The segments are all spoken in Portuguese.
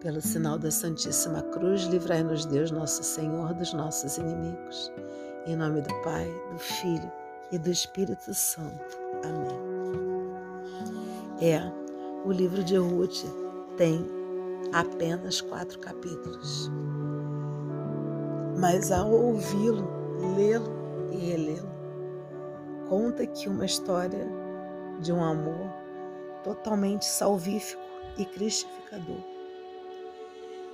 Pelo sinal da Santíssima Cruz, livrai-nos Deus, nosso Senhor, dos nossos inimigos. Em nome do Pai, do Filho e do Espírito Santo. Amém. É, o livro de Ruth tem apenas quatro capítulos. Mas ao ouvi-lo, lê-lo e relê-lo, conta que uma história de um amor totalmente salvífico e cristificador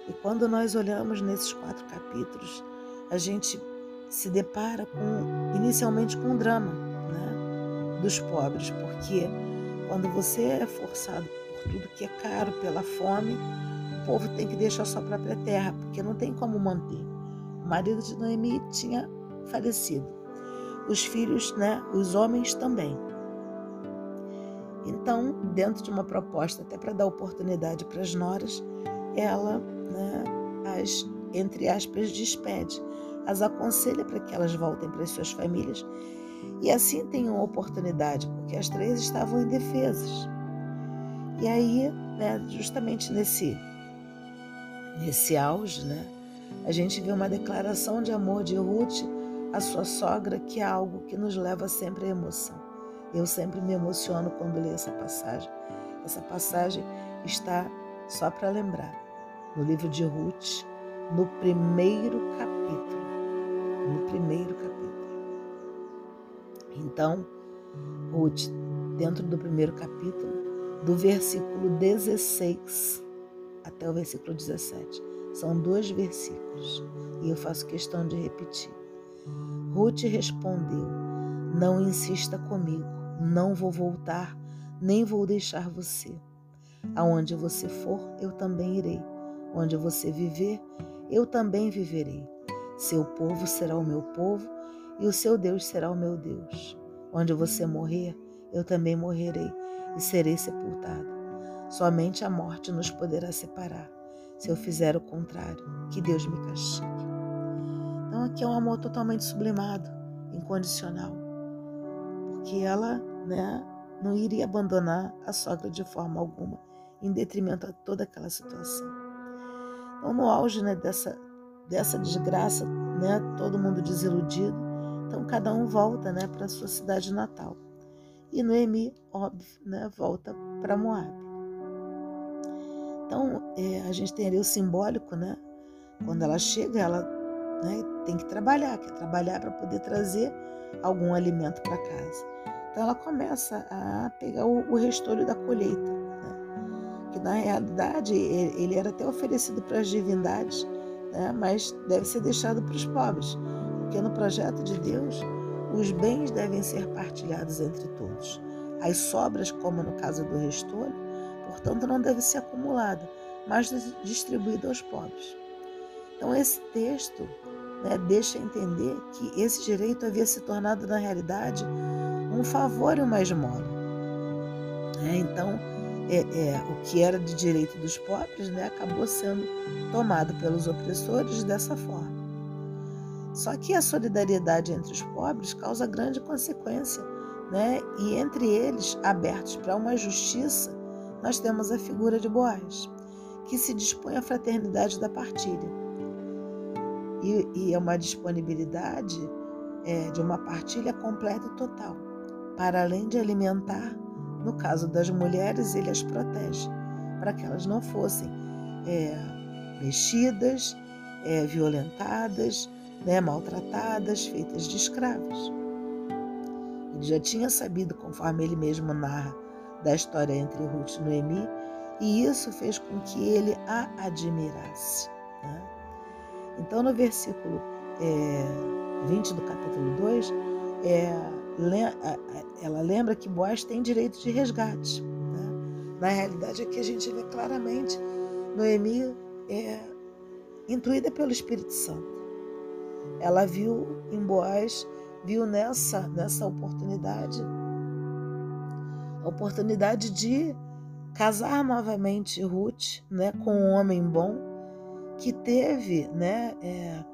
e quando nós olhamos nesses quatro capítulos, a gente se depara com inicialmente com um drama né, dos pobres, porque quando você é forçado por tudo que é caro, pela fome, o povo tem que deixar sua própria terra, porque não tem como manter. O marido de Noemi tinha falecido, os filhos, né, os homens também. Então, dentro de uma proposta, até para dar oportunidade para as noras, ela né, as, entre aspas, despede, as aconselha para que elas voltem para as suas famílias e assim tenham oportunidade, porque as três estavam indefesas. E aí, né, justamente nesse, nesse auge, né, a gente vê uma declaração de amor de Ruth à sua sogra, que é algo que nos leva sempre à emoção. Eu sempre me emociono quando leio essa passagem. Essa passagem está só para lembrar no livro de Ruth, no primeiro capítulo. No primeiro capítulo. Então, Ruth, dentro do primeiro capítulo, do versículo 16 até o versículo 17. São dois versículos e eu faço questão de repetir. Ruth respondeu: Não insista comigo, não vou voltar, nem vou deixar você. Aonde você for, eu também irei Onde você viver, eu também viverei. Seu povo será o meu povo e o seu Deus será o meu Deus. Onde você morrer, eu também morrerei e serei sepultada. Somente a morte nos poderá separar. Se eu fizer o contrário, que Deus me castigue. Então aqui é um amor totalmente sublimado, incondicional. Porque ela, né, não iria abandonar a sogra de forma alguma, em detrimento a toda aquela situação. Então, no auge né, dessa, dessa desgraça, né, todo mundo desiludido, então cada um volta né, para sua cidade natal. E Noemi, óbvio, né, volta para Moab. Então, é, a gente tem ali o simbólico, né? Quando ela chega, ela né, tem que trabalhar, quer trabalhar para poder trazer algum alimento para casa. Então, ela começa a pegar o, o restolho da colheita que na realidade ele era até oferecido para as divindades, né? mas deve ser deixado para os pobres, porque no projeto de Deus os bens devem ser partilhados entre todos. As sobras, como no caso do restolho, portanto, não deve ser acumulada, mas distribuída aos pobres. Então, esse texto né, deixa entender que esse direito havia se tornado, na realidade, um favor e uma esmola. É, então, é, é, o que era de direito dos pobres né, acabou sendo tomado pelos opressores dessa forma. Só que a solidariedade entre os pobres causa grande consequência, né? e entre eles, abertos para uma justiça, nós temos a figura de Boaz, que se dispõe à fraternidade da partilha. E, e é uma disponibilidade é, de uma partilha completa e total, para além de alimentar no caso das mulheres, ele as protege para que elas não fossem é, mexidas, é, violentadas, né, maltratadas, feitas de escravos. Ele já tinha sabido, conforme ele mesmo narra, da história entre Ruth e Noemi, e isso fez com que ele a admirasse. Né? Então, no versículo é, 20 do capítulo 2, é, ela lembra que Boaz tem direito de resgate. Né? Na realidade, aqui a gente vê claramente Noemi é intuída pelo Espírito Santo. Ela viu em Boaz, viu nessa, nessa oportunidade a oportunidade de casar novamente Ruth né, com um homem bom que teve né, é,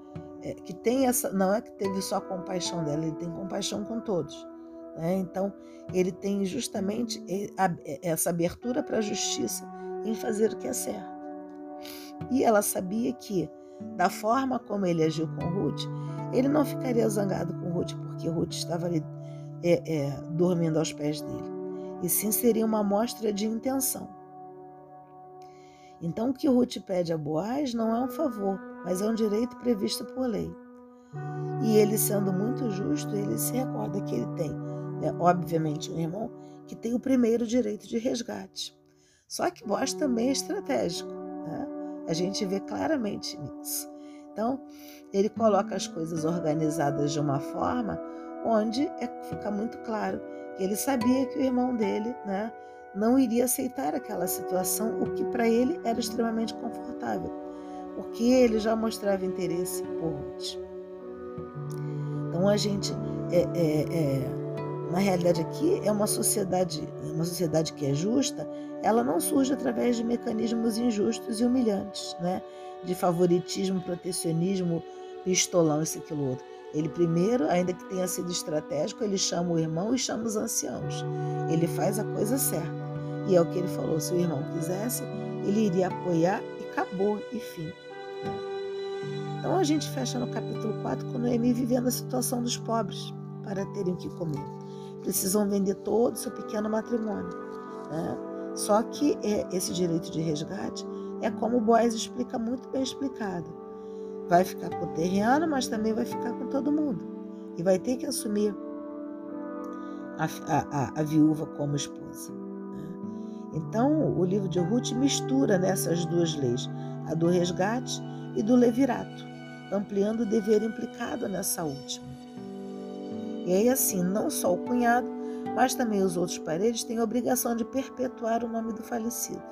é, que tem essa, não é que teve só compaixão dela, ele tem compaixão com todos. Né? Então, ele tem justamente essa abertura para a justiça em fazer o que é certo. E ela sabia que, da forma como ele agiu com Ruth, ele não ficaria zangado com Ruth porque Ruth estava ali é, é, dormindo aos pés dele. E sim seria uma mostra de intenção. Então, o que Ruth pede a Boaz não é um favor, mas é um direito previsto por lei. E ele, sendo muito justo, ele se recorda que ele tem, né, obviamente, um irmão que tem o primeiro direito de resgate. Só que Boaz também é estratégico. Né? A gente vê claramente nisso. Então, ele coloca as coisas organizadas de uma forma onde é, fica muito claro que ele sabia que o irmão dele né, não iria aceitar aquela situação, o que para ele era extremamente confortável, porque ele já mostrava interesse por Ruth. Então a gente, é, é, é, na realidade aqui é uma sociedade, uma sociedade que é justa, ela não surge através de mecanismos injustos e humilhantes, né? de favoritismo, protecionismo, pistolão, isso, aquilo, outro. Ele primeiro, ainda que tenha sido estratégico, ele chama o irmão e chama os anciãos. Ele faz a coisa certa. E é o que ele falou: se o irmão quisesse, ele iria apoiar acabou, e fim. Então a gente fecha no capítulo 4 com Noemi vivendo a situação dos pobres para terem o que comer. Precisam vender todo o seu pequeno matrimônio. Né? Só que é, esse direito de resgate é como o Boaz explica muito bem explicado vai ficar com o terreno, mas também vai ficar com todo mundo. E vai ter que assumir a, a, a viúva como esposa. Então, o livro de Ruth mistura nessas duas leis, a do resgate e do levirato, ampliando o dever implicado nessa última. E aí, assim, não só o cunhado, mas também os outros parentes têm a obrigação de perpetuar o nome do falecido.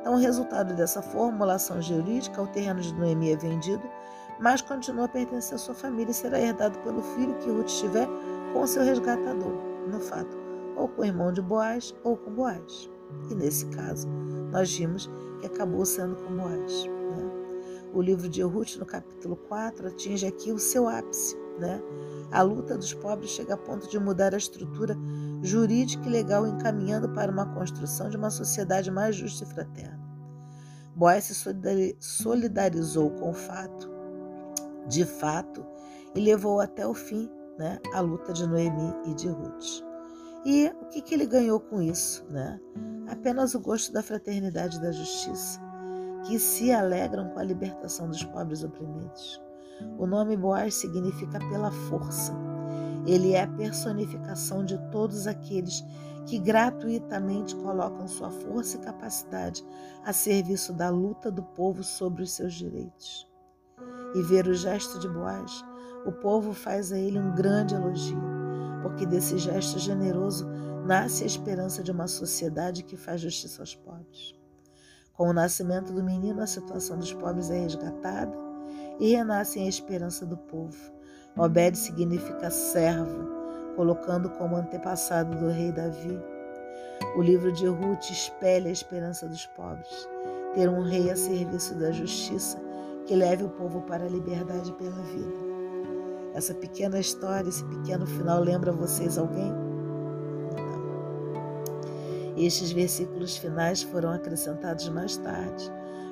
Então, o resultado dessa formulação jurídica, o terreno de Noemi é vendido, mas continua a pertencer à sua família e será herdado pelo filho que Ruth tiver com seu resgatador, no fato, ou com o irmão de Boaz ou com Boaz. E nesse caso, nós vimos que acabou sendo com Boaz. Né? O livro de Ruth, no capítulo 4, atinge aqui o seu ápice. Né? A luta dos pobres chega a ponto de mudar a estrutura jurídica e legal, encaminhando para uma construção de uma sociedade mais justa e fraterna. Boaz se solidarizou com o fato, de fato, e levou até o fim né, a luta de Noemi e de Ruth. E o que, que ele ganhou com isso? Né? Apenas o gosto da fraternidade e da justiça, que se alegram com a libertação dos pobres oprimidos. O nome Boaz significa pela força. Ele é a personificação de todos aqueles que gratuitamente colocam sua força e capacidade a serviço da luta do povo sobre os seus direitos. E ver o gesto de Boaz, o povo faz a ele um grande elogio, porque desse gesto generoso nasce a esperança de uma sociedade que faz justiça aos pobres. Com o nascimento do menino, a situação dos pobres é resgatada e renasce a esperança do povo. Obed significa servo, colocando como antepassado do rei Davi. O livro de Ruth espelha a esperança dos pobres, ter um rei a serviço da justiça que leve o povo para a liberdade pela vida. Essa pequena história, esse pequeno final lembra vocês alguém? Estes versículos finais foram acrescentados mais tarde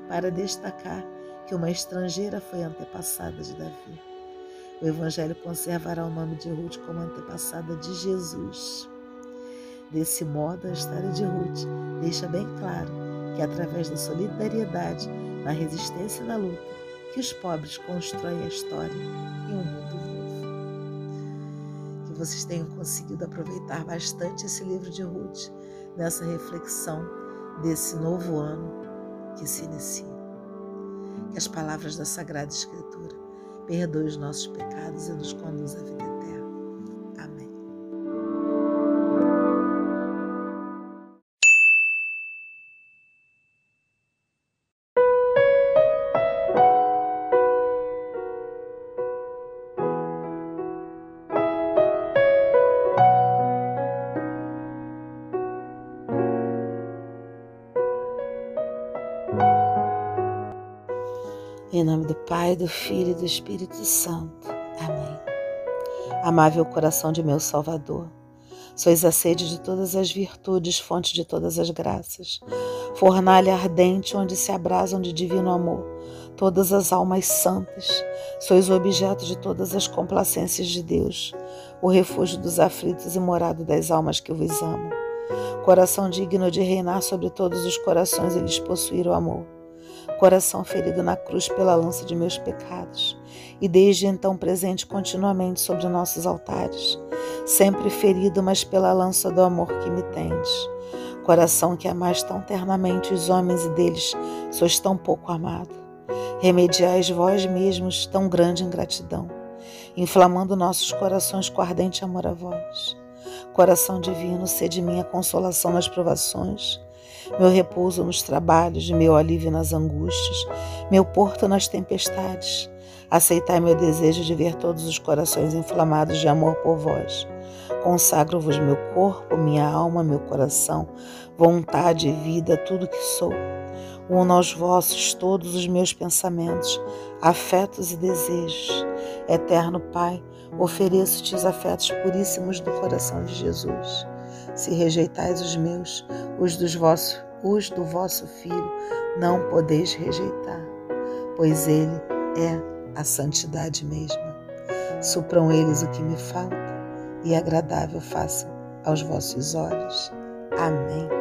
para destacar que uma estrangeira foi antepassada de Davi. O Evangelho conservará o nome de Ruth como antepassada de Jesus. Desse modo, a história de Ruth deixa bem claro que, através da solidariedade, na resistência e na luta, que os pobres constroem a história e um mundo vocês tenham conseguido aproveitar bastante esse livro de Ruth nessa reflexão desse novo ano que se inicia. Que as palavras da Sagrada Escritura perdoem os nossos pecados e nos conduz à vida Em nome do Pai, do Filho e do Espírito Santo. Amém. Amável coração de meu Salvador, sois a sede de todas as virtudes, fonte de todas as graças. fornalha ardente onde se abrasam de divino amor todas as almas santas. Sois o objeto de todas as complacências de Deus, o refúgio dos aflitos e morado das almas que vos amam. Coração digno de reinar sobre todos os corações e lhes possuir o amor. Coração ferido na cruz pela lança de meus pecados, e desde então presente continuamente sobre nossos altares, sempre ferido, mas pela lança do amor que me tendes coração que amais tão ternamente os homens e deles sois tão pouco amado. Remediais vós mesmos tão grande ingratidão, inflamando nossos corações com ardente amor a vós. Coração divino, sede minha consolação nas provações, meu repouso nos trabalhos, meu alívio nas angústias, meu porto nas tempestades. Aceitai meu desejo de ver todos os corações inflamados de amor por vós Consagro-vos meu corpo, minha alma, meu coração, vontade e vida, tudo que sou. Uno aos vossos todos os meus pensamentos, afetos e desejos. Eterno Pai, ofereço-te os afetos puríssimos do coração de Jesus. Se rejeitais os meus, os dos vossos, os do vosso Filho, não podeis rejeitar, pois ele é a santidade mesma. Supram eles o que me falta e agradável façam aos vossos olhos. Amém.